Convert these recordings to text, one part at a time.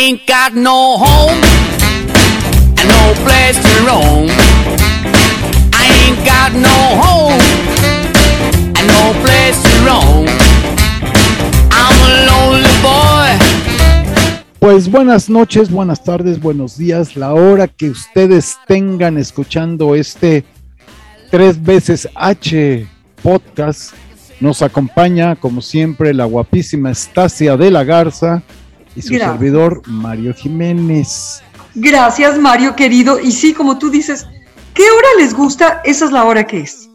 ain't got no home and no place to roam. I ain't got no home and no place to roam. I'm a lonely boy. Pues buenas noches, buenas tardes, buenos días. La hora que ustedes tengan escuchando este tres veces H podcast, nos acompaña como siempre la guapísima Estacia de la Garza y su Gracias. servidor Mario Jiménez. Gracias, Mario querido. Y sí, como tú dices, ¿qué hora les gusta? Esa es la hora que es.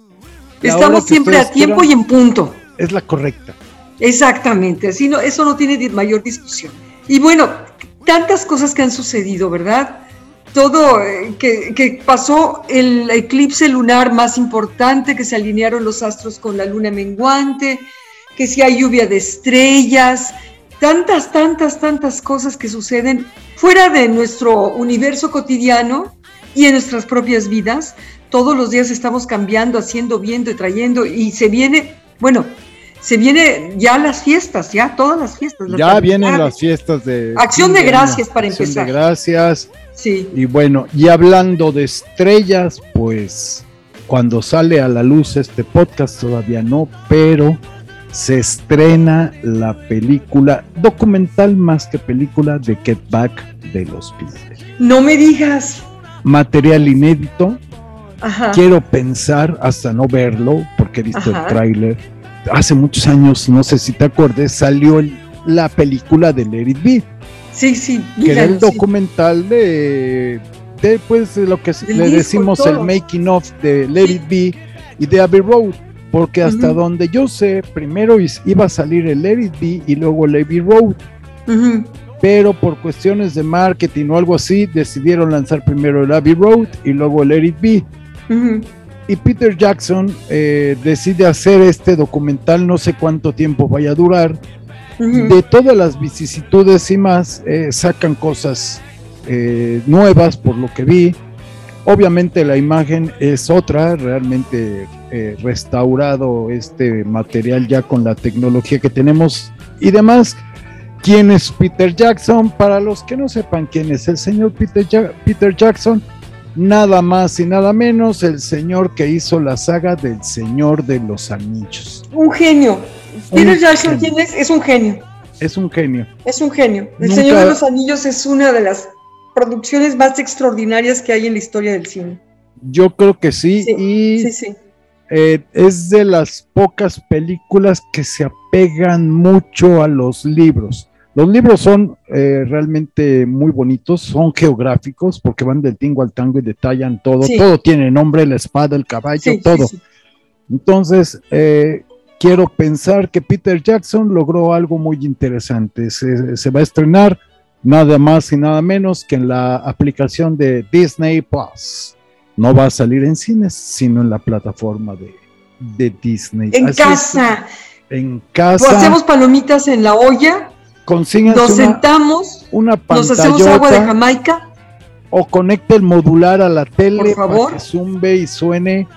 La Estamos que siempre a tiempo y en punto. Es la correcta. Exactamente. Así no, eso no tiene mayor discusión. Y bueno, tantas cosas que han sucedido, ¿verdad? Todo eh, que, que pasó el eclipse lunar más importante, que se alinearon los astros con la luna menguante, que si hay lluvia de estrellas, tantas, tantas, tantas cosas que suceden fuera de nuestro universo cotidiano y en nuestras propias vidas. Todos los días estamos cambiando, haciendo, viendo y trayendo y se viene, bueno, se viene ya las fiestas, ya todas las fiestas. las Ya vienen las fiestas de... Acción de gracias para Acción empezar. de gracias. Sí, Y bueno, y hablando de estrellas, pues cuando sale a la luz este podcast todavía no, pero se estrena la película documental más que película de Get Back de los Beatles. no me digas. Material inédito, Ajá. quiero pensar hasta no verlo porque he visto Ajá. el tráiler. Hace muchos años, no sé si te acuerdes, salió el- la película de Let It Be Sí, sí, que era el sí. documental de, de pues de lo que le disco decimos el making of de Let It Be y de Abbey Road porque hasta donde yo sé primero iba a salir el Let It Be y luego Road. Pero por cuestiones de marketing o algo así decidieron lanzar primero el Abbey Road y luego el Let It Be. Y Peter Jackson eh, decide hacer este documental no sé cuánto tiempo vaya a durar. De todas las vicisitudes y más, eh, sacan cosas eh, nuevas por lo que vi. Obviamente la imagen es otra, realmente eh, restaurado este material ya con la tecnología que tenemos y demás. ¿Quién es Peter Jackson? Para los que no sepan quién es el señor Peter, Ja- Peter Jackson, nada más y nada menos el señor que hizo la saga del Señor de los Anillos. Un genio. Peter Jackson. ¿quién es? Es un genio. Es un genio. Es un genio. El Nunca- Señor de los Anillos es una de las producciones más extraordinarias que hay en la historia del cine. Yo creo que sí, Sí, y Sí, sí. Eh, es de las pocas películas que se apegan mucho a los libros. Los libros son eh, realmente muy bonitos, son geográficos porque van del tingo al tango y detallan todo. Sí. Todo tiene nombre, la espada, el caballo, Sí, todo. sí. Entonces, eh, quiero pensar que Peter Jackson logró algo muy interesante. Se, se va a estrenar nada más y nada menos que en la aplicación de Disney Plus. No va a salir en cines, sino en la plataforma de, de Disney. En Así es, casa. en O casa. hacemos palomitas en la olla, consíganse nos una, sentamos, una nos hacemos agua de Jamaica. o conecte el modular a la tele Por favor. para que zumbe y suene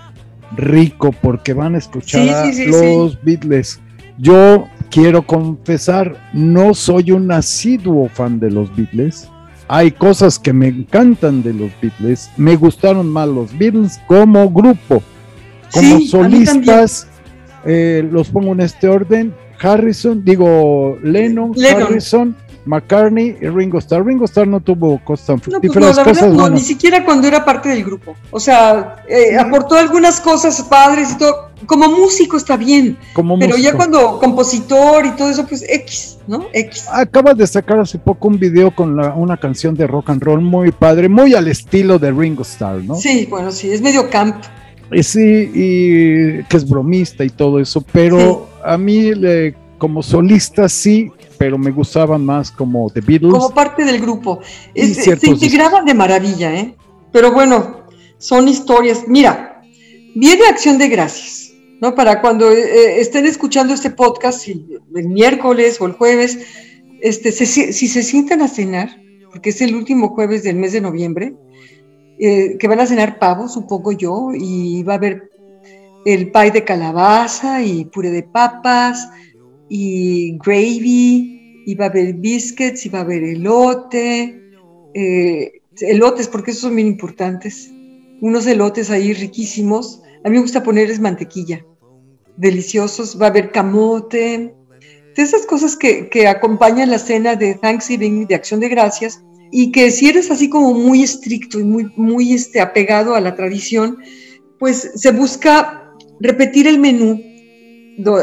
rico porque van a escuchar Sí, a sí, sí, los Beatles. Yo quiero confesar, no soy un asiduo fan de los Beatles. Hay cosas que me encantan de los Beatles. Me gustaron más los Beatles como grupo. Como Sí, solistas, eh, los pongo en este orden. Harrison, digo Lennon, Lennon. Harrison, McCartney y Ringo Starr. Ringo Starr no tuvo cosas tan No, pues no, fructíferas, la verdad cosas no, ni siquiera cuando era parte del grupo. O sea, eh, aportó algunas cosas padres y todo. Como músico está bien, como pero ya cuando compositor y todo eso, pues X, ¿no? X. Acaba de sacar hace poco un video con la- una canción de rock and roll muy padre, muy al estilo de Ringo Starr, ¿no? Sí, bueno, sí, es medio camp. Y sí, y que es bromista y todo eso, pero a mí le- como solista sí, pero me gustaban más como The Beatles. como parte del grupo. Es- se integraban de maravilla, ¿eh? Pero bueno, son historias. Mira, viene Acción de Gracias, ¿no? Para cuando eh, estén escuchando este podcast, el miércoles o el jueves, este, se- si se sientan a cenar, porque es el último jueves del mes de noviembre, eh, que van a cenar pavo, supongo yo, y va a haber el pie de calabaza y puré de papas y gravy iba a haber biscuits, iba a haber elote, eh, elotes, porque esos son bien importantes. Unos elotes ahí riquísimos. A mí me gusta ponerles mantequilla. Deliciosos. Va a haber camote. De esas cosas que, que acompañan la cena de Thanksgiving, de Acción de Gracias, y que si eres así como muy estricto y muy, muy este, apegado a la tradición, pues se busca repetir el menú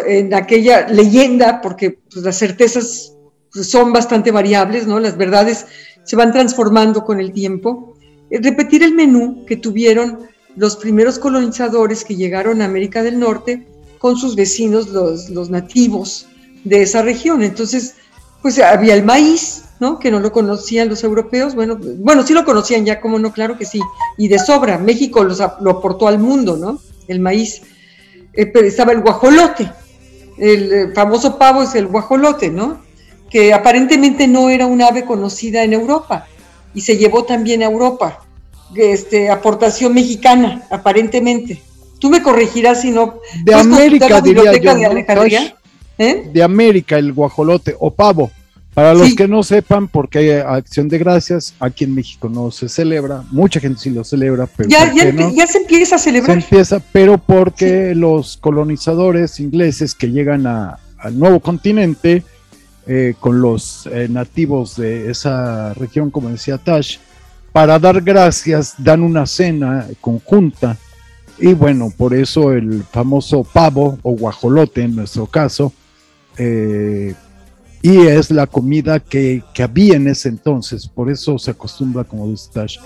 en aquella leyenda, porque pues, las certezas son bastante variables, ¿no? Las verdades se van transformando con el tiempo. Eh, repetir el menú que tuvieron los primeros colonizadores que llegaron a América del Norte con sus vecinos, los, los nativos de esa región. Entonces, pues había el maíz, ¿no? Que no lo conocían los europeos. Bueno, bueno, sí lo conocían ya, como no, claro que sí. Y de sobra, México los, lo aportó al mundo, ¿no? El maíz. Eh, estaba el guajolote. El eh, famoso pavo es el guajolote, ¿no? que aparentemente no era un ave conocida en Europa y se llevó también a Europa. Este, aportación mexicana, aparentemente. Tú me corregirás si no. De América, diría yo, de, ¿Eh? de América, el guajolote o pavo. Para los que no sepan, porque hay acción de gracias, aquí en México no se celebra, mucha gente sí lo celebra, pero ya, ya, se empieza a celebrar. Se empieza, pero porque los colonizadores ingleses que llegan a, al nuevo continente, eh, con los eh, nativos de esa región, como decía Tash, para dar gracias, dan una cena conjunta. Y bueno, por eso el famoso pavo o guajolote en nuestro caso, eh, y es la comida que, había en ese entonces, por eso se acostumbra, como dice Tash,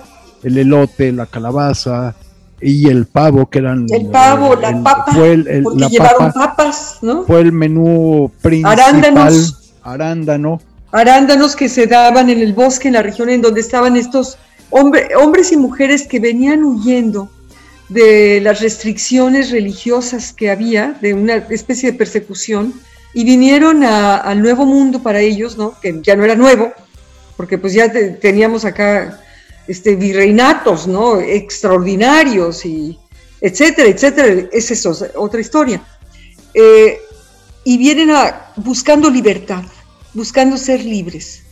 el elote, la calabaza, y el pavo, que eran... El pavo, la papa, fue el, porque llevaron papas, ¿no? Fue el menú principal. Arándanos arándano. Arándanos que se daban en el bosque, en la región en donde estaban estos hombres y mujeres que venían huyendo de las restricciones religiosas que había, de una especie de persecución, y vinieron al nuevo mundo para ellos, ¿no? que ya no era nuevo, porque pues ya teníamos acá este, virreinatos ¿no? extraordinarios, y etcétera, etcétera, es eso, otra historia. Eh, y vienen buscando libertad, buscando ser libres,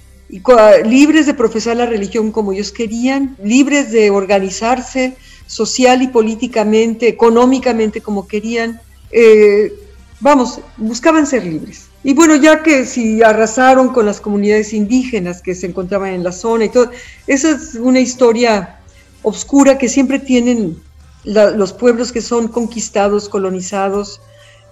libres de profesar la religión como ellos querían, libres de organizarse social y políticamente, económicamente como querían. Eh, vamos, buscaban ser libres. Y bueno, ya que si arrasaron con las comunidades indígenas que se encontraban en la zona y todo, esa es una historia oscura que siempre tienen los pueblos que son conquistados, colonizados,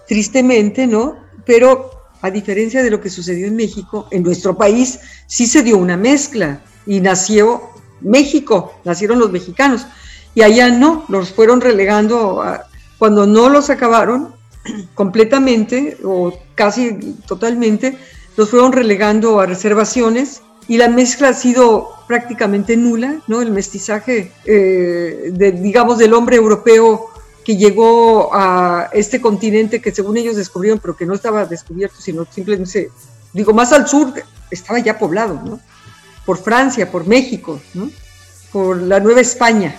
tristemente, ¿no? Pero a diferencia de lo que sucedió en México, en nuestro país sí se dio una mezcla y nació México, nacieron los mexicanos. Y allá no, los fueron relegando, cuando no los acabaron completamente o casi totalmente, los fueron relegando a reservaciones y la mezcla ha sido prácticamente nula, ¿no? El mestizaje, eh, digamos, del hombre europeo que llegó a este continente que según ellos descubrieron, pero que no estaba descubierto, sino simplemente, digo, más al sur estaba ya poblado, ¿no? Por Francia, por México. Por la Nueva España.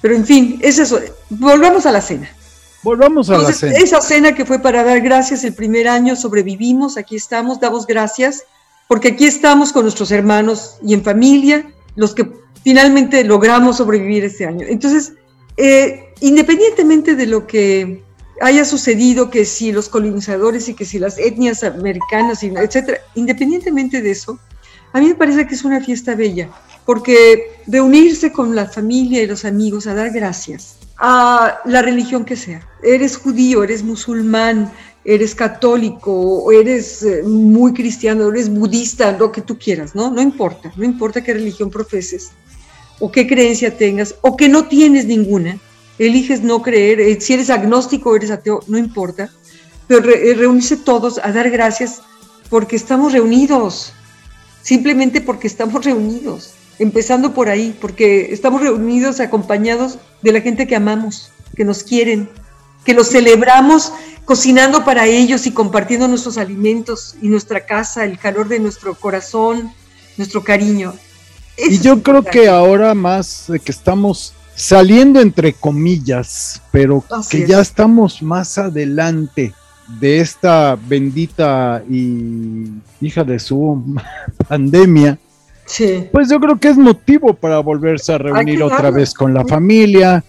Pero en fin, es eso. Volvamos a la cena. Volvamos a la cena. Esa cena que fue para dar gracias el primer año, sobrevivimos, aquí estamos, damos gracias, porque aquí estamos con nuestros hermanos y en familia, los que finalmente logramos sobrevivir este año. Entonces, eh, independientemente de lo que haya sucedido, que si los colonizadores y que si las etnias americanas, etcétera, independientemente de eso, a mí me parece que es una fiesta bella, porque reunirse con la familia y los amigos a dar gracias a la religión que sea. Eres judío, eres musulmán, eres católico, eres eh, muy cristiano, eres budista, lo que tú quieras, ¿no? No importa, no importa qué religión profeses o qué creencia tengas, o que no tienes ninguna, eliges no creer, eh, si eres agnóstico o eres ateo, no importa, pero eh, reunirse todos a dar gracias porque estamos reunidos, simplemente porque estamos reunidos, empezando por ahí, porque estamos reunidos acompañados de la gente que amamos, que nos quieren, que los celebramos cocinando para ellos y compartiendo nuestros alimentos y nuestra casa, el calor de nuestro corazón, nuestro cariño. Y yo creo que ahora más de que estamos saliendo entre comillas, pero que ya estamos más adelante de esta bendita y hija de su pandemia, Sí. pues yo creo que es motivo para volverse a reunir otra vez con la familia,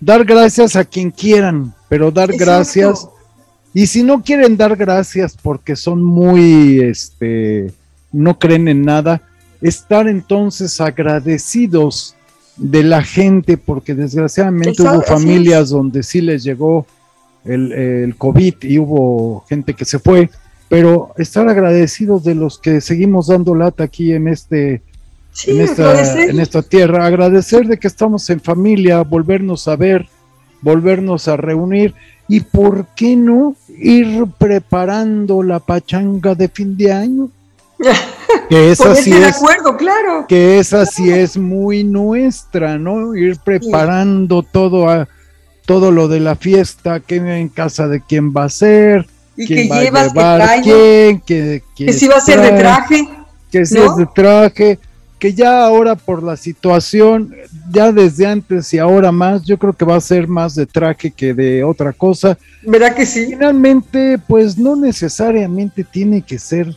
dar gracias a quien quieran, pero dar Exacto. gracias. Y si no quieren dar gracias porque son muy, este, no creen en nada, estar entonces agradecidos de la gente, porque desgraciadamente Exacto, hubo familias donde sí les llegó el, el COVID y hubo gente que se fue, pero estar agradecidos de los que seguimos dando lata aquí en este Sí, en esta, en esta tierra, agradecer de que estamos en familia, volvernos a ver, volvernos a reunir y por qué no ir preparando la pachanga de fin de año. Que esa sí de es, acuerdo, claro. que esa sí es muy nuestra, ¿no? Ir preparando todo a todo lo de la fiesta, que en casa de quién va a ser, Y que va llevas, que quién, que, que si va a ser de traje. que si ¿no? es de traje, que ya ahora por la situación, ya desde antes y ahora más, yo creo que va a ser más de traje que de otra cosa. ¿Verdad que sí? Finalmente, pues no necesariamente tiene que ser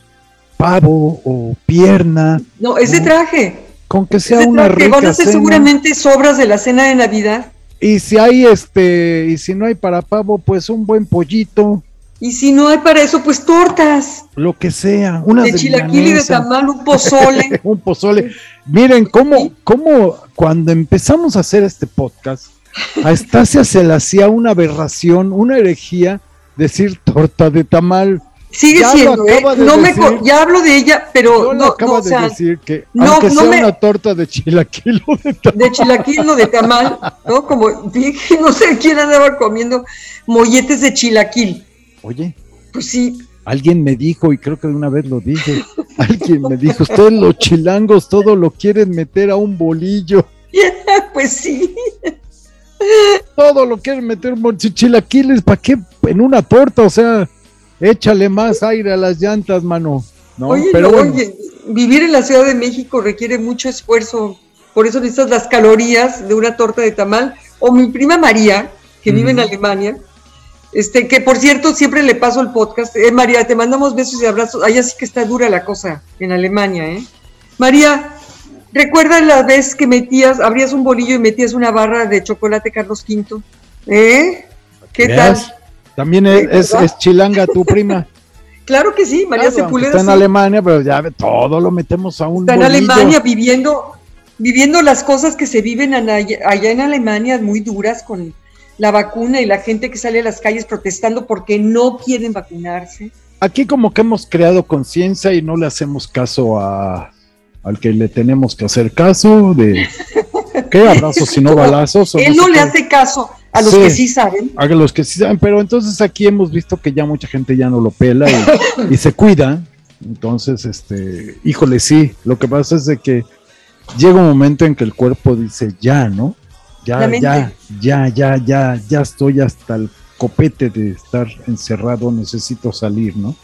pavo o pierna, No, ese No. traje. con que sea una traje. Van rica a ser cena. seguramente sobras de la cena de Navidad. Y si hay este, y si no hay para pavo, pues un buen pollito, Y si no hay para eso, pues tortas. lo que sea, una De chilaquil y de tamal, un pozole. un pozole. Miren cómo, cómo cuando empezamos a hacer este podcast, a Estasia se le hacía una aberración, una herejía decir torta de tamal. Sigue Ya siendo, ¿eh? acaba de No me decir. co- ya hablo de ella, pero le no, acabo no, o de sea, decir que no, aunque no sea me- una torta de chilaquil o de tamal, de chilaquil o de tamal, ¿no? Como dije, no sé quién andaba comiendo molletes de chilaquil. Oye, Pues sí, alguien me dijo, y creo que una vez lo dije, alguien me dijo, ustedes los chilangos todo lo quieren meter a un bolillo. pues sí. todo lo quieren meter bol- chilaquiles, ¿para qué? En una torta, o sea, échale más aire a las llantas, mano. ¿no? oye, Pero no, bueno, oye, vivir en la Ciudad de México requiere mucho esfuerzo. Por eso necesitas las calorías de una torta de tamal. O mi prima María, que vive en. Alemania, este, que por cierto siempre le paso el podcast. Eh, María, te mandamos besos y abrazos. Allá sí que está dura la cosa en Alemania, ¿eh? María, ¿recuerdas la vez que metías, abrías un bolillo y metías una barra de chocolate Carlos V? ¿Eh? ¿Qué tal? También es, es- chilanga tu prima. Claro que sí, María Claro, Sepúlveda. está en sí. Alemania, pero ya todo lo metemos a un Está en bolillo. Alemania viviendo, viviendo las cosas que se viven en allá, allá en Alemania muy duras con la vacuna y la gente que sale a las calles protestando porque no quieren vacunarse. Aquí como que hemos creado conciencia y no le hacemos caso a al que le tenemos que hacer caso de qué abrazos y no balazos. Él no le hace caso a los Sí. que sí saben. a los que sí saben, pero entonces aquí hemos visto que ya mucha gente ya no lo pela y, y se cuida. Entonces, este, híjole, sí, lo que pasa es de que llega un momento en que el cuerpo dice ya, ¿no? Ya, ya, ya, ya, ya, ya estoy hasta el copete de estar encerrado, necesito salir, ¿no?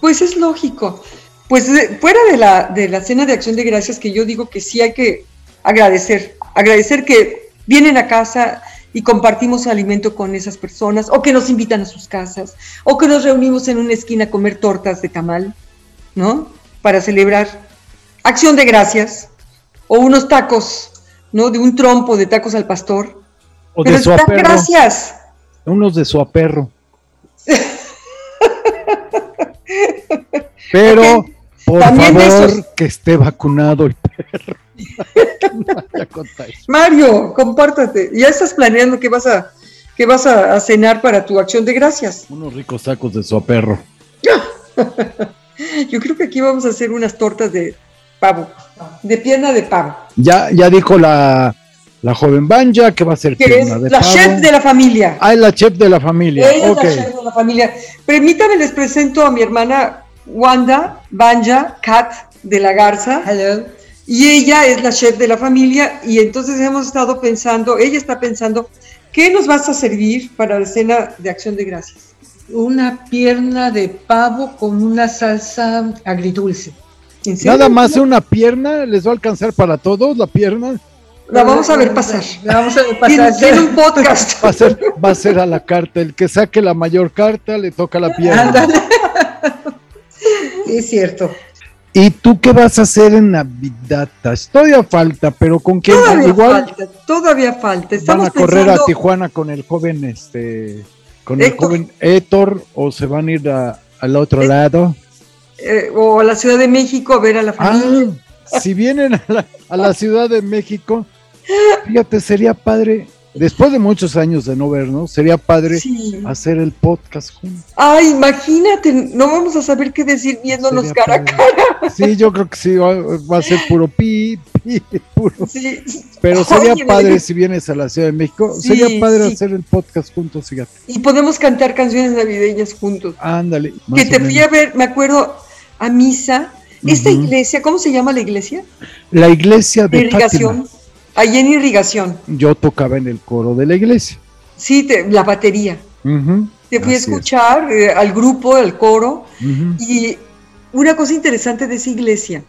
Pues es lógico. Pues de- fuera de la, de la cena de acción de gracias, que yo digo que sí hay que agradecer, agradecer que vienen a casa y compartimos alimento con esas personas, o que nos invitan a sus casas, o que nos reunimos en una esquina a comer tortas de tamal, ¿no? Para celebrar acción de gracias, o unos tacos, ¿no? De un trompo de tacos al pastor. O Pero de su gracias. unos de su aperro. Pero, por También favor, esos. que esté vacunado el perro. Mario, compártate. Ya estás planeando qué vas a, qué vas a, a cenar para tu acción de gracias. Unos ricos tacos de su aperro. Yo creo que aquí vamos a hacer unas tortas de pavo, de pierna de pavo, Ya, ya dijo la, la joven Banja que va a ser que es pierna de la pavo. chef de la familia. Ah, es la chef de la familia. Ella ok. es la chef de la familia. Permítame, les presento a mi hermana Wanda Banja, Kat de la Garza. Hello. Y ella es la chef de la familia y entonces hemos estado pensando, ella está pensando, ¿qué nos vas a servir para la cena de acción de gracias? Una pierna de pavo con una salsa agridulce. ¿En serio? Nada más una pierna, les va a alcanzar para todos la pierna. La vamos a ver pasar. La vamos a ver pasar. tiene un podcast. Va a ser, va a ser a la carta. El que saque la mayor carta le toca la pierna. Ándale. Sí, es cierto. ¿Y tú qué vas a hacer en Navidad? Todavía falta, pero con quién Todavía igual falta, todavía falta. van a correr pensando, a Tijuana con el joven este con el Héctor. joven Héctor o se van a ir a- al otro Eh, lado. Eh, o a la Ciudad de México a ver a la familia. Ah, si vienen a la, a la Ciudad de México, fíjate, sería padre, después de muchos años de no vernos, sería padre sí. hacer el podcast juntos. Ay, imagínate, no vamos a saber qué decir viéndonos Sería cara a cara. Sí, yo creo que sí, va, a ser puro pi, pi, puro. Sí. Pero sería padre si vienes a la Ciudad de México, Sí, sería padre hacer el podcast juntos, fíjate. Y podemos cantar canciones navideñas juntos. Ándale. Que te fui a ver, me acuerdo, a misa. Esta iglesia, ¿cómo se llama la iglesia? La iglesia de Irrigación. Fátima. Allí en irrigación. Yo tocaba en el coro de la iglesia. Sí, te- la batería. Te fui a es. escuchar eh, al grupo, al coro. Y una cosa interesante de esa iglesia.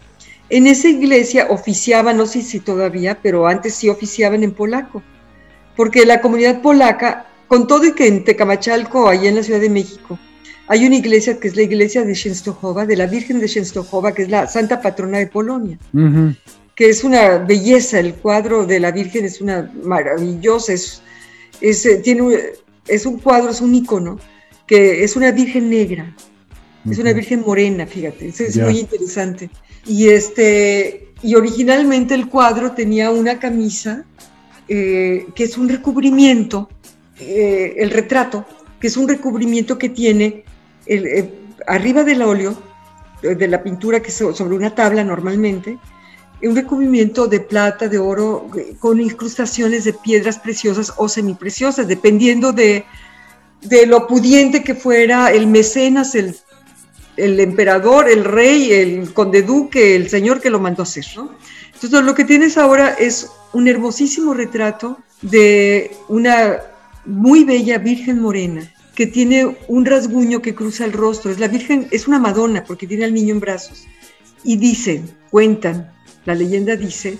En esa iglesia oficiaban, no sé si todavía, pero antes sí oficiaban en polaco. Porque la comunidad polaca, con todo y que en Tecamachalco, allá en la Ciudad de México, hay una iglesia que es la iglesia de Częstochowa, de la Virgen de Częstochowa, que es la santa patrona de Polonia, que es una belleza. El cuadro de la Virgen es una maravillosa, es, es, eh, tiene, un- es un cuadro, es un icono, que es una Virgen negra. Es una virgen morena, fíjate, es muy interesante. Y este, y originalmente el cuadro tenía una camisa eh, que es un recubrimiento, eh, el retrato, que es un recubrimiento que tiene eh, arriba del óleo, eh, de la pintura que sobre una tabla normalmente, un recubrimiento de plata, de oro, eh, con incrustaciones de piedras preciosas o semipreciosas, dependiendo de, de lo pudiente que fuera el mecenas, el, el emperador, el rey, el conde duque, el señor que lo mandó a hacer. ¿no? Entonces lo que tienes ahora es un hermosísimo retrato de una muy bella Virgen Morena que tiene un rasguño que cruza el rostro. Es la Virgen, es una Madonna porque tiene al niño en brazos. Y dicen, cuentan, la leyenda dice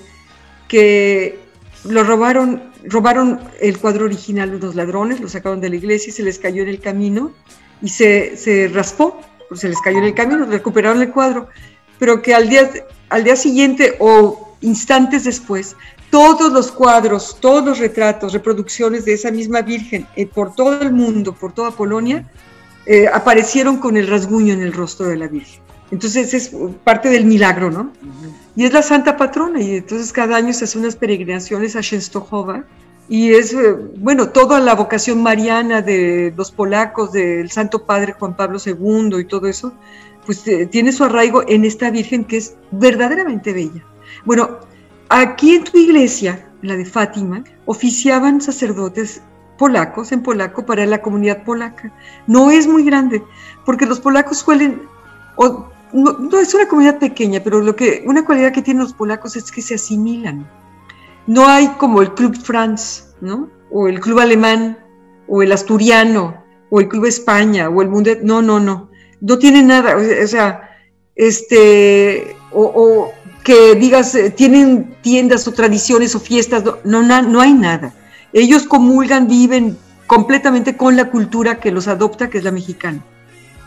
que lo robaron, robaron el cuadro original unos ladrones, lo sacaron de la iglesia y se les cayó en el camino y se, se raspó, pues se les cayó en el camino, recuperaron el cuadro, pero que al día, al día siguiente o instantes después, todos los cuadros, todos los retratos, reproducciones de esa misma Virgen eh, por todo el mundo, por toda Polonia, eh, aparecieron con el rasguño en el rostro de la Virgen. Entonces es parte del milagro, ¿no? Y es la santa patrona, y entonces cada año se hacen unas peregrinaciones a Częstochowa, y es, eh, bueno, toda la vocación mariana de los polacos, del Santo Padre Juan Pablo II y todo eso, pues eh, tiene su arraigo en esta Virgen que es verdaderamente bella. Bueno, aquí en tu iglesia, la de Fátima, oficiaban sacerdotes polacos en polaco para la comunidad polaca. No es muy grande, porque los polacos suelen, o, no, no, es una comunidad pequeña, pero lo que, una cualidad que tienen los polacos es que se asimilan. No hay como el Club France, ¿no? O el Club Alemán, o el Asturiano, o el Club España, o el Mundo. No, no, no. No tiene nada. O sea, este. O que digas, eh, tienen tiendas o tradiciones o fiestas. No, no, no hay nada. Ellos comulgan, viven completamente con la cultura que los adopta, que es la mexicana.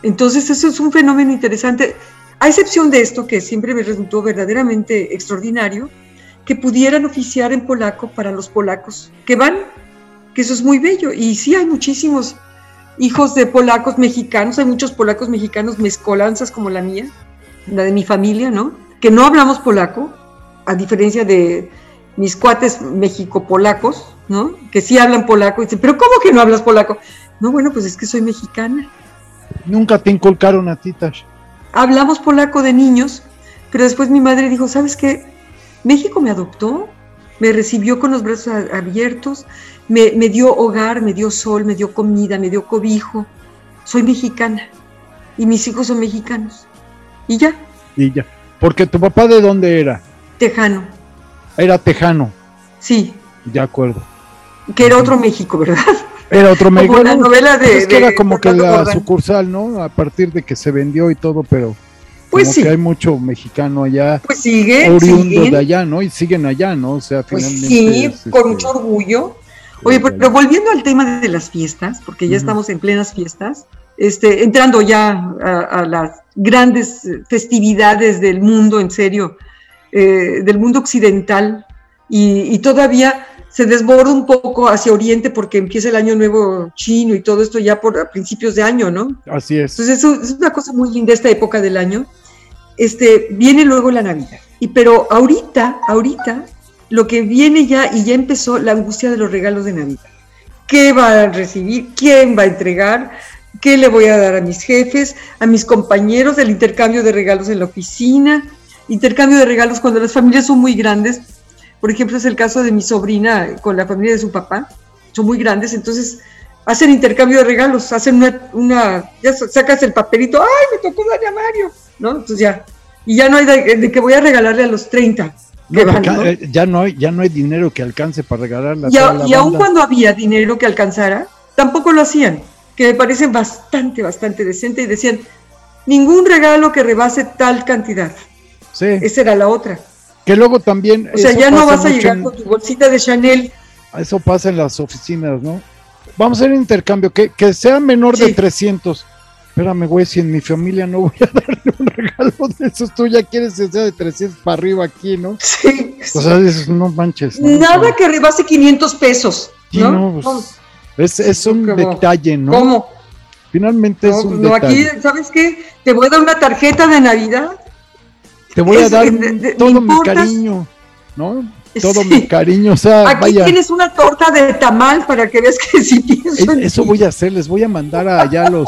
Entonces, eso es un fenómeno interesante. A excepción de esto, que siempre me resultó verdaderamente extraordinario, que pudieran oficiar en polaco para los polacos que van, que eso es muy bello. Y sí, hay muchísimos hijos de polacos mexicanos, hay muchos polacos mexicanos mezcolanzas como la mía, la de mi familia, ¿no? Que no hablamos polaco, a diferencia de mis cuates mexico-polacos, ¿no? Que sí hablan polaco y dicen, pero ¿cómo que no hablas polaco? No, bueno, pues es que soy mexicana. Nunca te inculcaron a ti, Tash. Hablamos polaco de niños, pero después mi madre dijo, ¿sabes qué? México me adoptó, me recibió con los brazos abiertos, me, me, dio hogar, me dio sol, me dio comida, me dio cobijo. Soy mexicana y mis hijos son mexicanos. Y ya. Y ya. Porque tu papá de dónde era? Tejano. Era tejano. Sí. De acuerdo. Que era otro México, ¿verdad? Era otro México. Como la novela de. Es que de era como que la Gordon. sucursal, ¿no? A partir de que se vendió y todo, pero Pues como sí. que hay mucho mexicano allá, Pues siguen, oriundo siguen. de allá, ¿no? Y siguen allá, ¿no? O sea, Pues finalmente. sí, es, con este, mucho orgullo. Oye, pero, pero volviendo al tema de las fiestas, porque ya estamos en plenas fiestas, este, entrando ya a, a las grandes festividades del mundo, en serio, eh, del mundo occidental, y, y todavía se desborda un poco hacia Oriente porque empieza el año nuevo chino y todo esto ya por a principios de año, ¿no? Así es. Entonces eso es una cosa muy linda esta época del año. Este, viene luego la Navidad. Y pero ahorita, ahorita, lo que viene ya y ya empezó la angustia de los regalos de Navidad. ¿Qué va a recibir? ¿Quién va a entregar? ¿Qué le voy a dar a mis jefes, a mis compañeros? El intercambio de regalos en la oficina, intercambio de regalos cuando las familias son muy grandes. Por ejemplo, es el caso de mi sobrina con la familia de su papá. Son muy grandes, entonces hacen intercambio de regalos, hacen una, una ya sa- sacas el papelito, ¡ay, me tocó darle a Mario! ¿No? Entonces ya, y ya no hay de, de que voy a regalarle a los 30 que No, van, porque, ¿no? eh, ya no hay, ya no hay dinero que alcance para regalarle a Y, toda a- la y aun cuando había dinero que alcanzara, tampoco lo hacían, que me parece bastante, bastante decente, y decían, ningún regalo que rebase tal cantidad. Sí, Esa era la otra. que luego también. O sea, ya no vas a llegar en- con tu bolsita de Chanel. Eso pasa en las oficinas, ¿no? Vamos a hacer un intercambio, que, que sea menor de Sí. 300. Espérame, güey, si en mi familia no voy a darle un regalo de esos, tú ya quieres que sea de 300 para arriba aquí, ¿no? Sí. O sea, dices, no manches. ¿no? Nada que rebase 500 pesos. Sí, ¿no? no, pues, es, es un ¿Cómo? detalle, ¿no? ¿Cómo? Finalmente No, es un no, aquí, detalle. ¿sabes qué? Te voy a dar una tarjeta de Navidad. Te voy a es- dar de- de- todo mi cariño, ¿no? Todo Sí. mi cariño, o sea, Aquí vaya. tienes una torta de tamal para que veas que sí pienso Es- en eso voy a hacer, les voy a mandar a- allá a los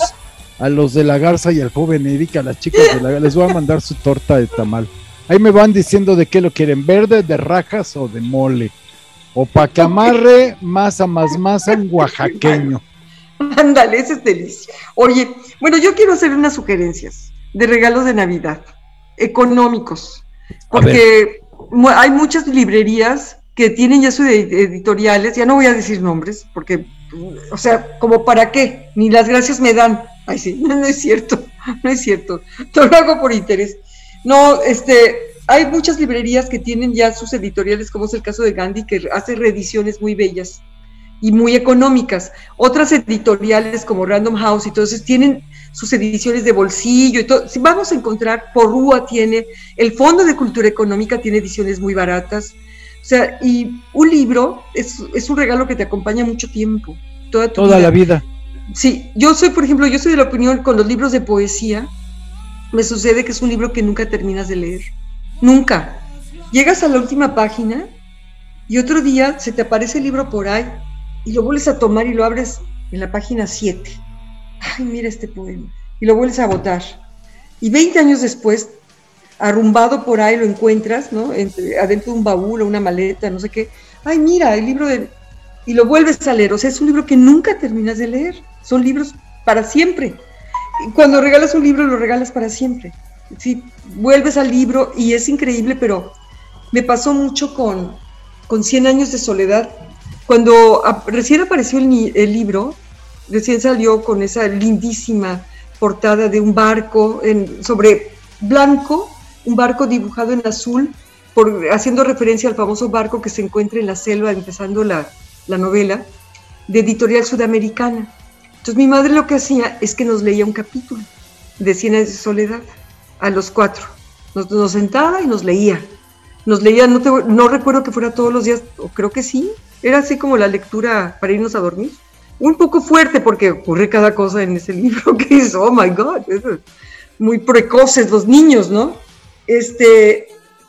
a los de la Garza y al joven Erika, a las chicas de la Garza, les voy a mandar su torta de tamal. Ahí me van diciendo de qué lo quieren, verde, de rajas o de mole. O pa' que amarre masa más masa un oaxaqueño. Ándale, esa es delicia. Oye, bueno, yo quiero hacer unas sugerencias de regalos de Navidad, económicos, porque hay muchas librerías que tienen ya sus ed- editoriales, ya no voy a decir nombres, porque, o sea, como para qué, ni las gracias me dan. Ay, sí, no, no es cierto, no es cierto, todo lo hago por interés. No, este, hay muchas librerías que tienen ya sus editoriales, como es el caso de Gandhi, que hace reediciones muy bellas y muy económicas. Otras editoriales como Random House eso tienen sus ediciones de bolsillo y todo. Si vamos a encontrar, Porrúa tiene, el Fondo de Cultura Económica tiene ediciones muy baratas. O sea, y un libro es, es un regalo que te acompaña mucho tiempo, toda tu Toda vida. la vida. Sí, yo soy, por ejemplo, yo soy de la opinión con los libros de poesía, me sucede que es un libro que nunca terminas de leer. Nunca. Llegas a la última página y otro día se te aparece el libro por ahí y lo vuelves a tomar y lo abres en la página 7. Ay, mira este poema. Y lo vuelves a botar. Y 20 años después, arrumbado por ahí, lo encuentras, ¿no? Entre- adentro de un baúl o una maleta, no sé qué. Ay, mira, el libro de... Y lo vuelves a leer. O sea, es un libro que nunca terminas de leer. Son libros para siempre. Cuando regalas un libro, lo regalas para siempre. Sí, vuelves al libro y es increíble, pero me pasó mucho con, con 100 años de soledad. Cuando ap- recién apareció el, el libro, recién salió con esa lindísima portada de un barco sobre blanco, un barco dibujado en azul, haciendo referencia al famoso barco que se encuentra en la selva, empezando la, la novela, de editorial sudamericana. Entonces mi madre lo que hacía es que nos leía un capítulo de Cien años de soledad a los cuatro. Nos, nos sentaba y nos leía. Nos leía, no, te- no recuerdo que fuera todos los días, o creo que sí, era así como la lectura para irnos a dormir. Un poco fuerte porque ocurre cada cosa en ese libro que es, oh my God, muy precoces los niños, ¿no? Este,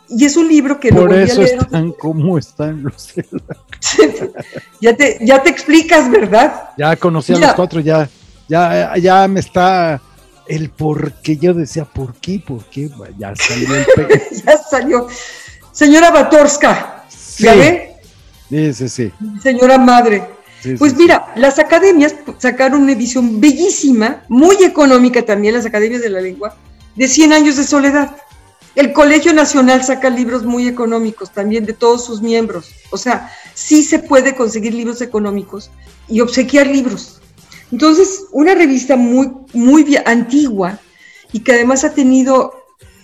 y es un libro que Por eso leer están como están los ya, te, ya te explicas, ¿verdad? Ya conocí a los cuatro, ya, ya, ya me está el por qué. Yo decía, ¿por qué? ¿Por qué? Ya salió el ya salió. Señora Batorska, Sí, ¿ya ve? sí, sí, sí, Señora madre. sí, Pues sí, mira, las academias sacaron una edición bellísima, muy económica también, las academias de la lengua, de 100 años de soledad. El Colegio Nacional saca libros muy económicos también de todos sus miembros. O sea, sí se puede conseguir libros económicos y obsequiar libros. Entonces, una revista muy, muy antigua y que además ha tenido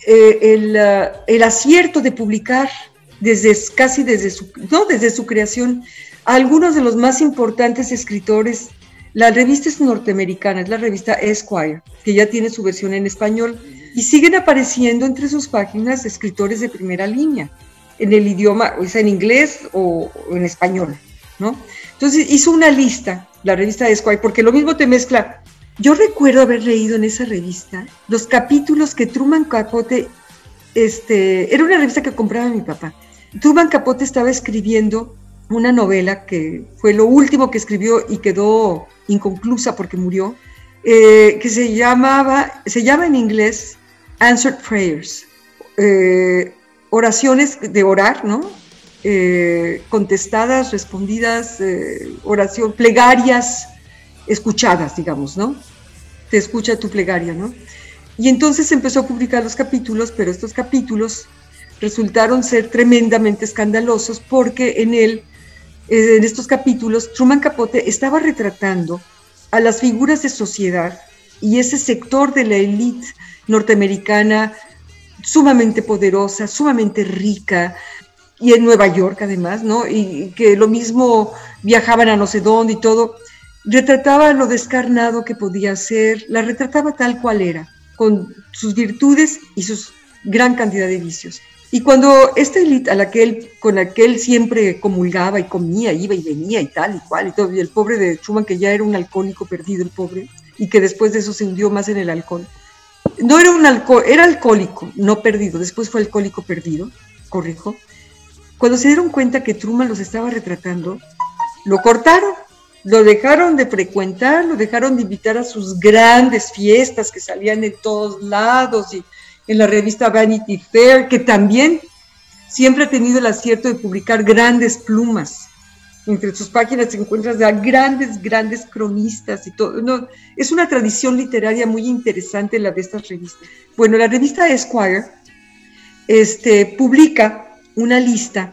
eh, el, uh, el, acierto de publicar desde casi desde su, no, desde su creación a algunos de los más importantes escritores. La revista es norteamericana, es la revista Esquire, que ya tiene su versión en español, y siguen apareciendo entre sus páginas escritores de primera línea, en el idioma, o sea, en inglés o, o en español, ¿no? Entonces hizo una lista, la revista Esquire, porque lo mismo te mezcla yo recuerdo haber leído en esa revista los capítulos que Truman Capote, este, era una revista que compraba mi papá. Truman Capote estaba escribiendo una novela que fue lo último que escribió y quedó inconclusa porque murió, eh, que se llamaba, se llama en inglés Answered Prayers, eh, oraciones de orar, ¿no? Eh, contestadas, respondidas, oración, plegarias escuchadas, digamos, ¿no? Te escucha tu plegaria, ¿no? Y entonces empezó a publicar los capítulos, pero estos capítulos resultaron ser tremendamente escandalosos porque en él, eh, en estos capítulos, Truman Capote estaba retratando a las figuras de sociedad y ese sector de la élite norteamericana sumamente poderosa, sumamente rica, y en Nueva York además, ¿no? Y que lo mismo viajaban a no sé dónde y todo retrataba lo descarnado que podía ser, la retrataba tal cual era, con sus virtudes y su gran cantidad de vicios. Y cuando esta élite a la que él, con la que él siempre comulgaba y comía, iba y venía y tal y cual, y todo, y el pobre de Truman, que ya era un alcohólico perdido, el pobre, y que después de eso se hundió más en el alcohol. No era un alcohol, era alcohólico, no perdido, después fue alcohólico perdido, corrijo. Cuando se dieron cuenta que Truman los estaba retratando, lo cortaron lo dejaron de frecuentar, lo dejaron de invitar a sus grandes fiestas que salían en todos lados y en la revista Vanity Fair, que también siempre ha tenido el acierto de publicar grandes plumas. Entre sus páginas se encuentran grandes, grandes cronistas y todo. No, es una tradición literaria muy interesante la de estas revistas. Bueno, la revista Esquire este, publica una lista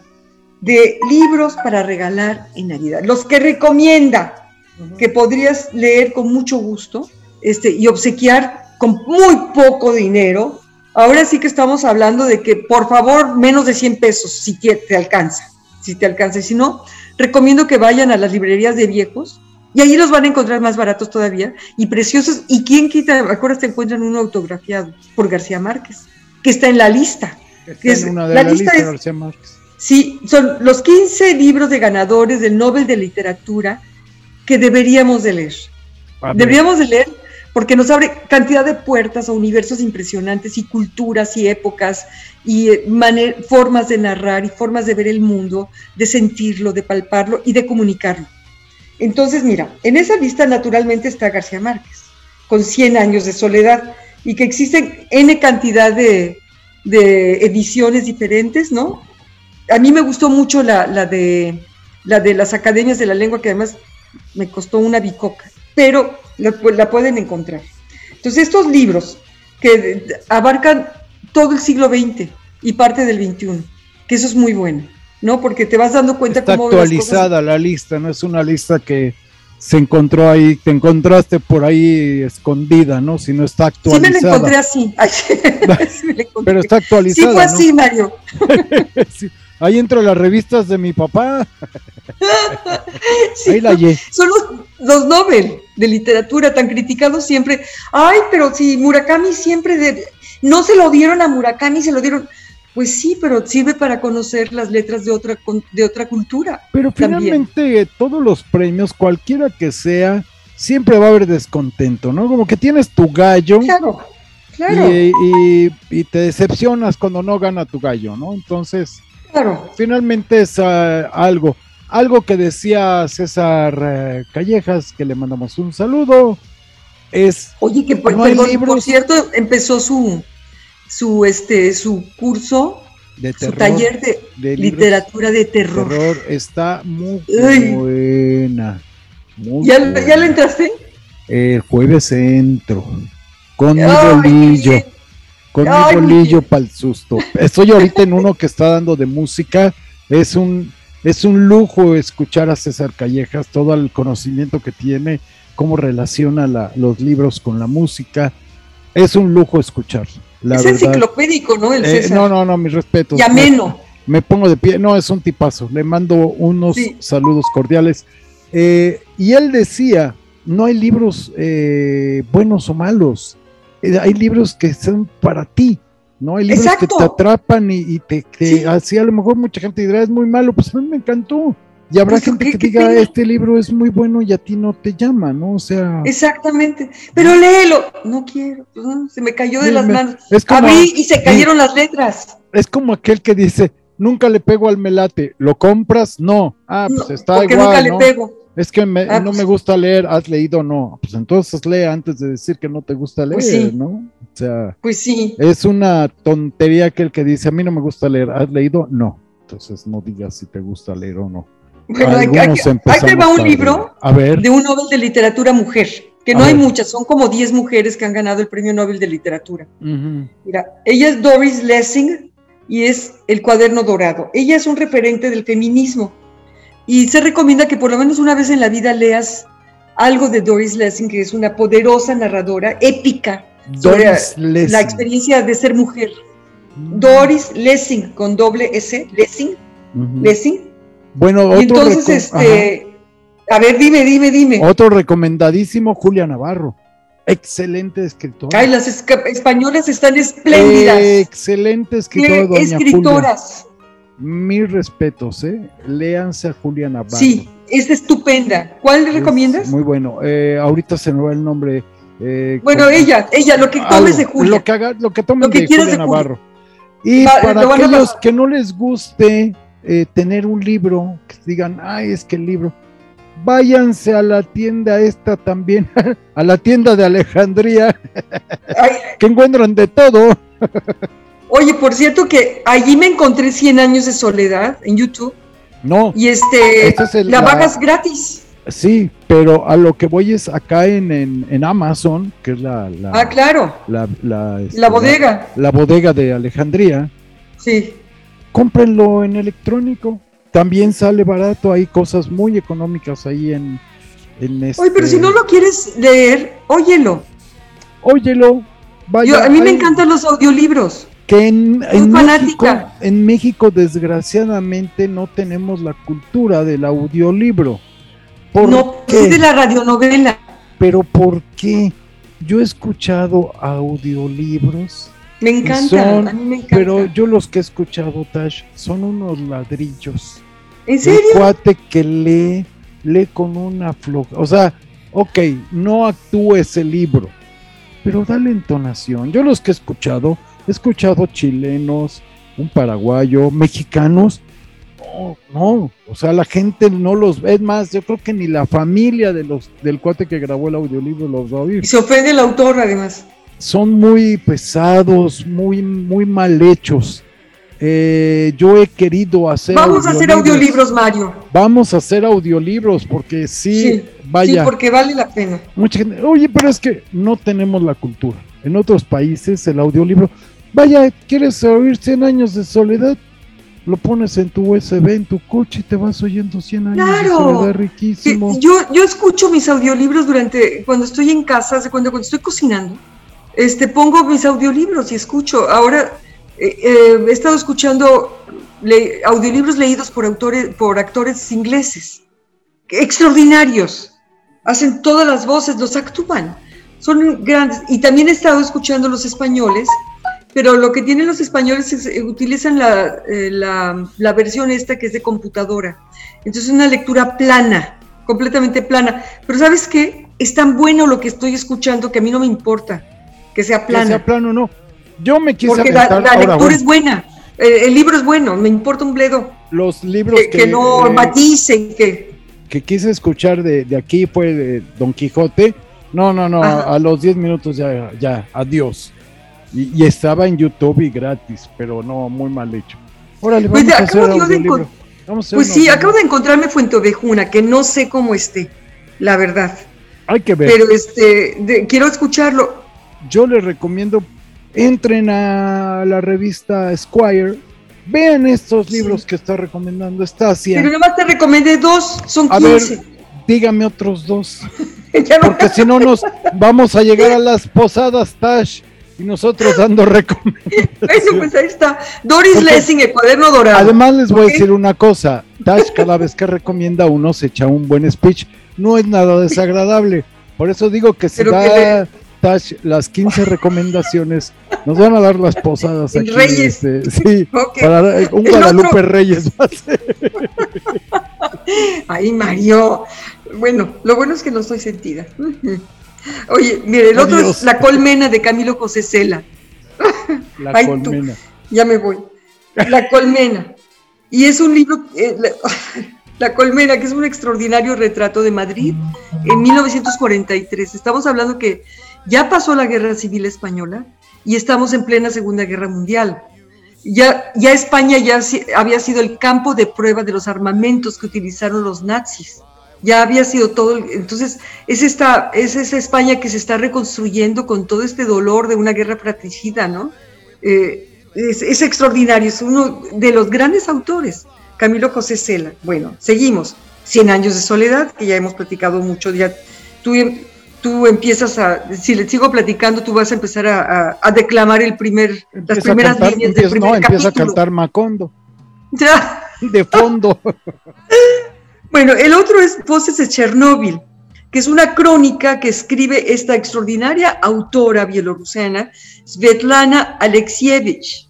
de libros para regalar en Navidad, los que recomienda, que podrías leer con mucho gusto este, y obsequiar con muy poco dinero. Ahora sí que estamos hablando de que por favor menos de 100 pesos si te alcanza, si te alcanza. Y si no, recomiendo que vayan a las librerías de viejos y ahí los van a encontrar más baratos todavía y preciosos. ¿Y quién quita? Ahora te encuentran uno autografiado por García Márquez, que está en la lista. La, lista, de García Márquez. Sí, son los 15 libros de ganadores del Nobel de Literatura que deberíamos de leer. Deberíamos de leer porque nos abre cantidad de puertas a universos impresionantes y culturas y épocas y eh, formas de narrar y formas de ver el mundo, de sentirlo, de palparlo y de comunicarlo. Entonces, mira, en esa lista naturalmente está García Márquez, con 100 años de soledad y que existen N cantidad de, de ediciones diferentes, ¿no? a mí me gustó mucho la, de, la de las academias de la lengua, que además me costó una bicoca, pero la, pueden encontrar. Entonces, estos libros que abarcan todo el siglo XX y parte del XXI, que eso es muy bueno, ¿no? Porque te vas dando cuenta Está cómo actualizada la lista, no es una lista que se encontró ahí, te encontraste por ahí escondida, ¿no? Si no está actualizada. Sí me la encontré así. Pero está actualizada. Sí fue así, Mario. sí. Ahí entro las revistas de mi papá. Ahí la Son los, Nobel de literatura tan criticados siempre. Ay, pero si Murakami siempre no se lo dieron a Murakami, se lo dieron. Pues sí, pero sirve para conocer las letras de otra, de otra cultura. Pero finalmente todos los premios, cualquiera que sea, siempre va a haber descontento, ¿no? Como que tienes tu gallo. Claro, claro. y, y te decepcionas cuando no gana tu gallo, ¿no? Entonces, Claro. Finalmente es ah, algo. Algo que decía César eh, Callejas, que le mandamos un saludo, es... Oye, que por, cierto empezó su, su, este, su curso, de su taller de, literatura de terror. terror. Está muy buena. ¿Ya, le entraste? El jueves entro, con mi bolillo con mi bolillo para el susto. Estoy ahorita en uno que está dando de música. Es un, es un lujo escuchar a César Callejas, todo el conocimiento que tiene, cómo relaciona los libros con la música. Es un lujo escuchar. La es verdad. enciclopédico, ¿no? El Eh, César. no, no, no, mis respetos. Y ameno. Me, me pongo de pie. No, es un tipazo. Le mando unos Sí. saludos cordiales. Eh, y él decía, no hay libros eh, buenos o malos. Eh, hay libros que son para ti. No hay libros Exacto. que te atrapan y, y te, te- Sí. así a lo mejor mucha gente dirá es muy malo, pues a mí me encantó. Y habrá Pues, gente ¿qué- que diga este libro es muy bueno y a ti no te llama, ¿no? O sea, Exactamente. Pero léelo. No quiero. pues, se me cayó de Sí, las me- manos. es como- Abrí y se cayeron las letras. es como aquel que dice, nunca le pego al melate, ¿lo compras? No. Ah, pues No, está porque igual, nunca ¿no? le pego. Es que me- Ah, no pues- me gusta leer, ¿has leído? No. Pues entonces lee antes de decir que no te gusta leer, Pues sí. ¿no? O sea, Pues sí. es una tontería aquel que dice, a mí no me gusta leer, ¿has leído? No. Entonces no digas si te gusta leer o no. Bueno, Algunos ahí te va un tarde. libro A ver, de un Nobel de Literatura Mujer, que A no hay muchas, son como 10 mujeres que han ganado el Premio Nobel de Literatura. Mira, ella es Doris Lessing y es El Cuaderno Dorado. Ella es un referente del feminismo y se recomienda que por lo menos una vez en la vida leas algo de Doris Lessing, que es una poderosa narradora épica sobre Doris Lessing. la experiencia de ser mujer. Doris Lessing, con doble S, Lessing. Lessing. Bueno, Y otro, entonces, reco- este, a ver, dime, dime, dime. otro recomendadísimo, Julia Navarro. Excelente escritora. Ay, las españolas están espléndidas. Excelente escritora, doña Julia. escritoras. Mis respetos, ¿eh? Léanse a Julia Navarro. Sí, es estupenda. ¿Cuál le Es recomiendas? Muy bueno. Eh, ahorita se me va el nombre. eh, Bueno, con- ella, ella, lo que tomes de Julia. Lo que, haga, lo que tomen Lo que de Julia de. Navarro. Y para aquellos que no les guste eh, tener un libro, que digan, ay, es que el libro, váyanse a la tienda esta también, a la tienda de Alejandría, Ay, que encuentran de todo. oye, por cierto que allí me encontré 100 años de soledad en YouTube No, y este, Este es el- la la- bajas gratis. sí, pero a lo que voy es acá en, en, en Amazon, que es la, la, Ah, claro, la, la, este, la bodega. la bodega de Alejandría. Sí. Cómprenlo en electrónico. También sale barato, hay cosas muy económicas ahí en, en este. Oye, pero si no lo quieres leer, óyelo. Óyelo, vaya. Yo, a mí me hay- encantan los audiolibros. Que en, en México, en México, desgraciadamente, no tenemos la cultura del audiolibro. ¿Por No, qué? soy de la radionovela. Pero ¿por qué? Yo he escuchado audiolibros, Me encanta, son- a mí me encanta. pero yo los que he escuchado, Tash, son unos ladrillos. ¿En El serio? cuate que lee, lee con una floja. O sea, ok, no actúes el libro, pero dale entonación. Yo los que he escuchado, he escuchado chilenos, un paraguayo, mexicanos. No, no, o sea, la gente no los ve. Es más, yo creo que ni la familia de los, del cuate que grabó el audiolibro los va a oír Y se ofende el autor, además. Son muy pesados, muy, muy mal hechos. Eh, yo he querido hacer. Vamos a hacer audiolibros, Mario. Vamos a hacer audiolibros porque sí, Sí, vaya. Sí, porque vale la pena. Mucha gente, oye, pero es que no tenemos la cultura. En otros países el audiolibro, vaya, ¿quieres oír 100 años de soledad? Lo pones en tu USB, en tu coche y te vas oyendo 100 años de Claro. soledad Sí, riquísimo. yo, yo escucho mis audiolibros durante, cuando estoy en casa, cuando, cuando estoy cocinando, este, pongo mis audiolibros y escucho. Ahora eh, eh, he estado escuchando audiolibros leídos por autores, por actores ingleses, extraordinarios. Hacen todas las voces, los actúan. Son grandes. Y también he estado escuchando los españoles, pero lo que tienen los españoles es eh, utilizan la, eh, la, la versión esta que es de computadora. Entonces es una lectura plana, completamente plana. Pero ¿sabes qué? Es tan bueno lo que estoy escuchando que a mí no me importa que sea Que plana. sea plano, no. Yo me quise porque la, la lectura es buena. El libro es bueno, me importa un bledo. los libros Que, que no eh, maticen, que... que quise escuchar de, de aquí fue de Don Quijote. No, no, no, Ajá. a, los 10 minutos ya, ya, adiós. Y, y estaba en YouTube y gratis, pero no, muy mal hecho. Órale, Pues vamos a hacer Vamos a hacer Pues un sí, audiolibro. acabo de encontrarme Fuente Ovejuna, que no sé cómo esté, la verdad. Hay que ver. Pero este, de- quiero escucharlo. Yo les recomiendo, entren a la revista Squire, vean estos Sí. libros que está recomendando Stasia. Pero nomás te recomendé dos, son A ver, 15. dígame otros dos. Porque si no nos vamos a llegar a las posadas, Tash. Y nosotros dando recomendaciones. Bueno, pues ahí está. Doris Porque- Lessing, el cuaderno dorado. Además les voy a decir una cosa, Tash cada vez que recomienda uno se echa un buen speech, no es nada desagradable, por eso digo que si Pero da que Tash las 15 recomendaciones, nos van a dar las posadas aquí. Reyes. este, sí, para dar- un El Guadalupe otro- Reyes va a ser. Ay, Mario. Bueno, lo bueno es que no estoy sentida. Oye, mire, el otro es La colmena de Camilo José Cela. La Ay, tú. colmena. Ya me voy. La colmena. Y es un libro, eh, la, La colmena, que es un extraordinario retrato de Madrid en 1943. Estamos hablando que ya pasó la Guerra Civil Española y estamos en plena Segunda Guerra Mundial. Ya, ya España ya había sido el campo de prueba de los armamentos que utilizaron los nazis. Ya había sido todo. Entonces, es, esta, es esa España que se está reconstruyendo con todo este dolor de una guerra fratricida, ¿no? Eh, es, extraordinario, es uno de los grandes autores, Camilo José Cela. Bueno, seguimos. Cien años de soledad, que ya hemos platicado mucho, ya tú, tú empiezas a, si le sigo platicando, tú vas a empezar a, a- a declamar el primer, las Empieza primeras cantar, líneas empieza, del primer no, empieza a cantar Macondo, Ya. de fondo. Bueno, el otro es Voces de Chernóbil, que es una crónica que escribe esta extraordinaria autora bielorrusiana, Svetlana Alexievich.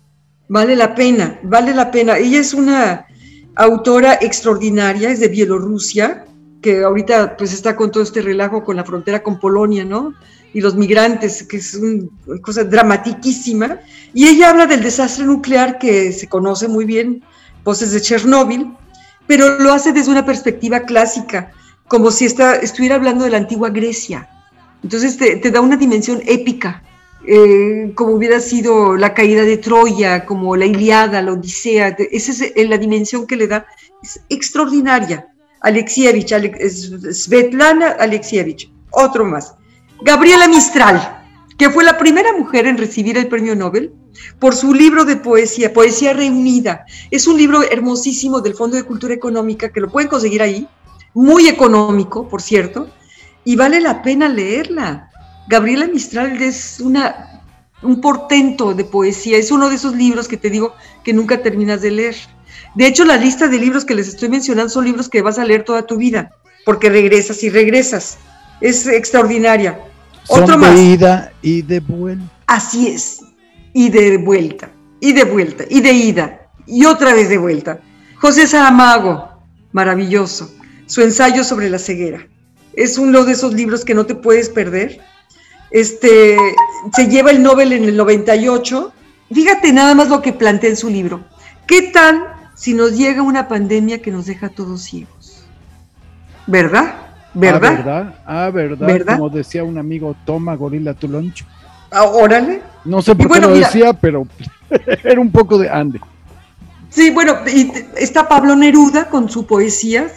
Vale la pena, vale la pena. Ella es una autora extraordinaria, es de Bielorrusia, que ahorita pues está con todo este relajo con la frontera con Polonia, ¿no? Y los migrantes, que es un- una cosa dramatiquísima. Y ella habla del desastre nuclear que se conoce muy bien, Voces de Chernóbil, pero lo hace desde una perspectiva clásica, como si estuviera hablando de la antigua Grecia. Entonces te, da una dimensión épica, eh, como hubiera sido la caída de Troya, como la Iliada, la Odisea. Esa es eh, la dimensión que le da, es extraordinaria. Alexievich, Svetlana Alexievich, otro más. Gabriela Mistral, que fue la primera mujer en recibir el premio Nobel por su libro de poesía, Poesía Reunida. Es un libro hermosísimo del Fondo de Cultura Económica que lo pueden conseguir ahí, muy económico, por cierto, y vale la pena leerla. Gabriela Mistral es una, un portento de poesía, es uno de esos libros que te digo que nunca terminas de leer. De hecho, la lista de libros que les estoy mencionando son libros que vas a leer toda tu vida, porque regresas y regresas. Es extraordinaria. Son Otro de más. ida y de vuelta. Así es. Y de vuelta, y de vuelta, y de ida, y otra vez de vuelta. José Saramago, maravilloso. Su ensayo sobre la ceguera. Es uno de esos libros que no te puedes perder. Este, se lleva el Nobel en el 98. Fíjate nada más lo que plantea en su libro. ¿Qué tal si nos llega una pandemia que nos deja a todos ciegos? ¿Verdad? ¿Verdad? Ah, ¿verdad? Ah, ¿verdad? ¿Verdad? Como decía un amigo, toma gorila tu loncho. Ah, órale. No sé por qué lo mira. decía, pero era un poco de ande. Sí, bueno, y está Pablo Neruda con su poesía.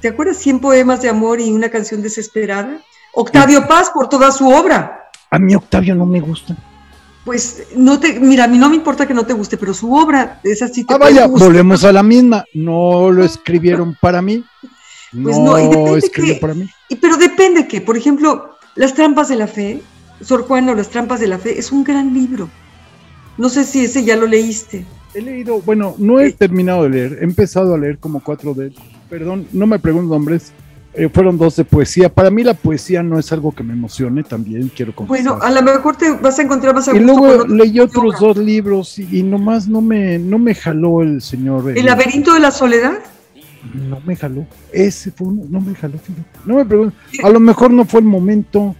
¿Te acuerdas? 100 poemas de amor y una canción desesperada. Octavio Paz por toda su obra. A mí Octavio no me gusta. Pues no te, mira, a mí no me importa que no te guste, pero su obra, esa sí te Ah, vaya, volvemos a la misma. No lo escribieron para mí. Pues no, no, y depende que- para mí. Y, pero depende que, por ejemplo, Las trampas de la fe, Sor Juana o Las trampas de la fe, es un gran libro. No sé si ese ya lo leíste. He leído, bueno, no he Sí. terminado de leer. He empezado a leer como cuatro de Perdón, no me pregunto nombres. Eh, fueron dos de poesía. Para mí la poesía no es algo que me emocione también, quiero confesar. Bueno, a lo mejor te vas a encontrar más a y luego otro leí otros dos libros y, y nomás no me, no me jaló el señor. El laberinto de la soledad. No me jaló. Ese fue uno, no me jaló. No me pregunto. A lo mejor no fue el momento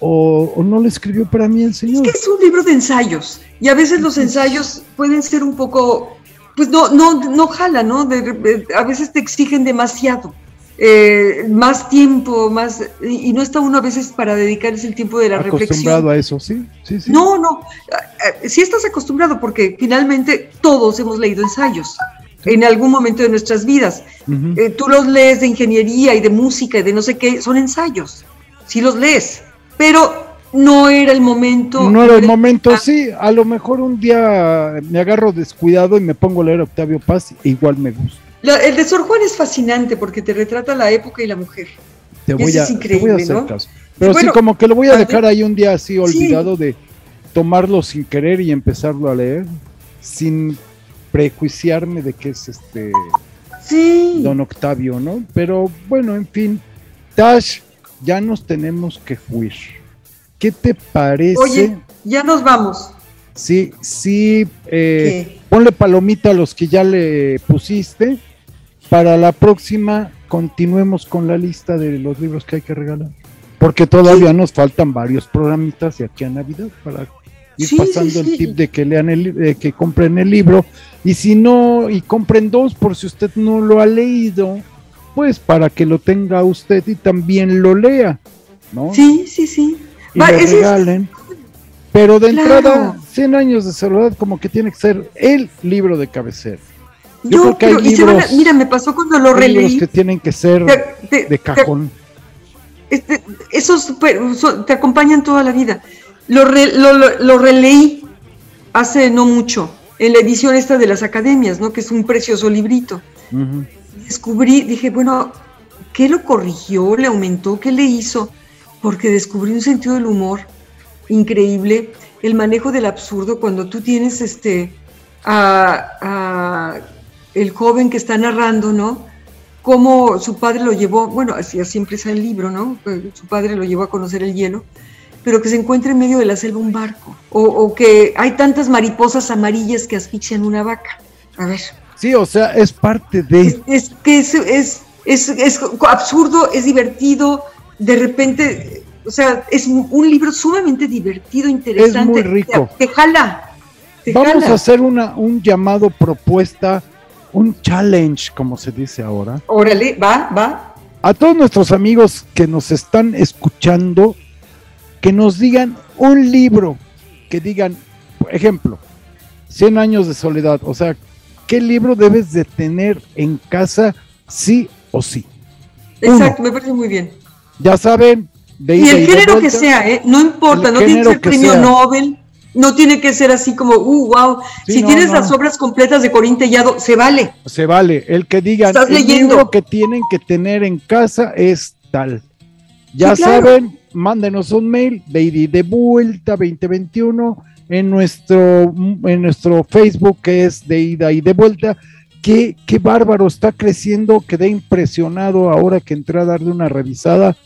o, o no le escribió para mí el Es señor. que es un libro de ensayos y a veces los ensayos pueden ser un poco, pues no, no, no jala, ¿no? De- de- a veces te exigen demasiado, eh, más tiempo, más, y y no está uno a veces para dedicarse el tiempo de la Acostumbrado reflexión. a eso, sí, sí, sí. No, no, eh, sí estás acostumbrado porque finalmente todos hemos leído ensayos en algún momento de nuestras vidas. Eh, tú los lees de ingeniería y de música y de no sé qué, son ensayos, sí los lees, pero no era el momento. No era el momento, sí. A lo mejor un día me agarro descuidado y me pongo a leer Octavio Paz, igual me gusta. La- el de Sor Juan es fascinante porque te retrata la época y la mujer. Te Y voy eso a, es te voy a increíble, hacer ¿no? caso. Pero Bueno, sí, como que lo voy a dejar ahí un día así olvidado de tomarlo sin querer y empezarlo a leer, sin prejuiciarme de que es este Sí. Don Octavio, ¿no? Pero bueno, en fin, Tash, ya nos tenemos que huir. ¿Qué te parece? Oye, ya nos vamos. Sí, sí, eh, ponle palomita a los que ya le pusiste. Para la próxima continuemos con la lista de los libros que hay que regalar. Porque todavía nos faltan varios programitas de aquí a Navidad para ir Sí, pasando sí, el tip de que lean el, eh, que compren el libro. Y si no, y compren dos por si usted no lo ha leído, pues para que lo tenga usted y también lo lea, ¿no? Sí, sí, sí. y Va, le ese es- regalen. Pero de Claro. entrada, 100 años de soledad como que tiene que ser el libro de cabecera. Yo Yo, creo que hay pero, a- mira, me pasó cuando lo releí. que tienen que ser te- te- de te- cajón. este, esos super- so- te acompañan toda la vida. Lo, re- lo, lo- lo releí hace no mucho, en la edición esta de las academias, ¿no? Que es un precioso librito. Descubrí, dije, bueno, ¿qué lo corrigió? ¿Le aumentó? ¿Qué le hizo? Porque descubrí un sentido del humor increíble, el manejo del absurdo cuando tú tienes este a, a el joven que está narrando, ¿no? Cómo su padre lo llevó, bueno, así así empieza el libro, ¿no? Eh, Su padre lo llevó a conocer el hielo, pero que se encuentra en medio de la selva un barco, o, o que hay tantas mariposas amarillas que asfixian una vaca. A ver, Sí, o sea, es parte es, de... es que es, es, es, es absurdo, es divertido, de repente, o sea, es un libro sumamente divertido, interesante. muy rico. Te, te jala. Te Vamos jala. a hacer una, un llamado propuesta, un challenge, como se dice ahora, Órale, va, va. a todos nuestros amigos que nos están escuchando, que nos digan un libro, que digan, por ejemplo, 100 años de soledad, o sea, ¿qué libro debes de tener en casa sí o sí? Uno. Exacto, me parece muy bien. Ya saben, de Y el de género que vuelta. sea, ¿eh? No importa, no tiene que ser premio sea. Nobel, no tiene que ser así como, uh, wow. Sí, si no, tienes no. las obras completas de Corín Tellado, se vale. Se vale, el que digan, Estás el leyendo. libro que tienen que tener en casa es tal. Ya Sí, claro. saben, mándenos un mail de ida y de vuelta 2021 en nuestro, en nuestro Facebook que es de ida y de vuelta. Qué, qué bárbaro, está creciendo, quedé impresionado ahora que entré a darle una revisada.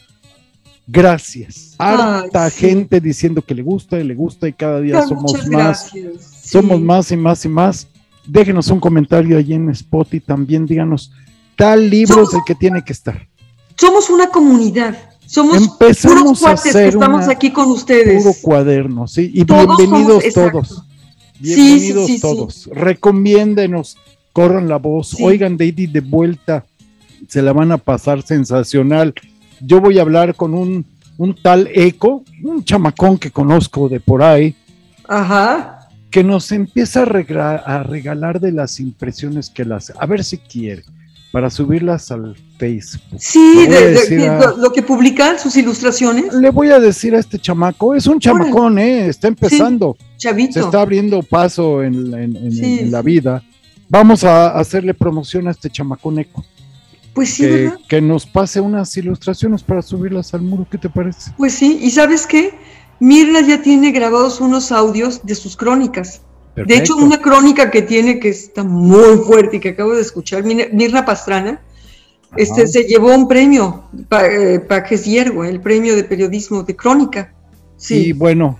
Gracias. Ay, Harta sí. gente diciendo que le gusta y le gusta y cada día somos más. Sí. somos más y más y más. Déjenos un comentario allí en Spot y también díganos, tal libro Somos- es el que tiene que estar. Somos una comunidad. Somos Empezamos puros a cuates que hacer estamos una- aquí con ustedes. Puro cuaderno, sí. Y Todos bienvenidos somos- todos. Bienvenidos sí, todos. Recomiéndenos, corran la voz, oigan Daddy de vuelta, se la van a pasar sensacional. Yo voy a hablar con un, un tal Eco, un chamacón que conozco de por ahí, Ajá. que nos empieza a, regalar de las impresiones que las, a ver si quiere, para subirlas al Facebook. Sí, de- a- lo, lo que publican, sus ilustraciones. Le voy a decir a este chamaco, es un chamacón, ¿eh? está empezando, Chavito. se está abriendo paso en, la- en- en- Sí, en la sí. vida. Vamos a hacerle promoción a este chamacón Eco, Pues sí, que, ¿verdad? que nos pase unas ilustraciones para subirlas al muro, ¿qué te parece? Pues sí. ¿Y sabes qué? Mirna ya tiene grabados unos audios de sus crónicas. De hecho, una crónica que tiene que está muy fuerte y que acabo de escuchar, Mir- Mirna Pastrana, este, se llevó un premio, eh, Pajes Hiergo, el premio de periodismo de crónica. Y Sí, bueno,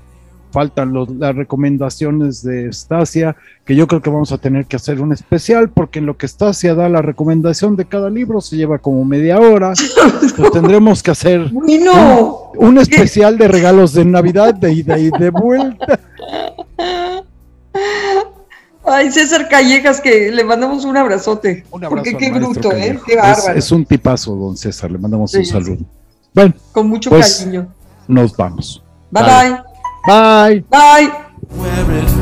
faltan los- las recomendaciones de Stasia, que yo creo que vamos a tener que hacer un especial, porque en lo que Stasia da la recomendación de cada libro se lleva como media hora. Pues tendremos que hacer bueno, un especial de regalos de Navidad de ida y de vuelta. ay, César Callejas, que le mandamos un abrazote. Un abrazo Porque qué bruto, ¿eh? Qué Es, bárbaro. es un tipazo, don César, le mandamos un saludo. sí. Bueno, Con mucho pues, cariño. nos vamos. Bye bye. Bye. Bye. where it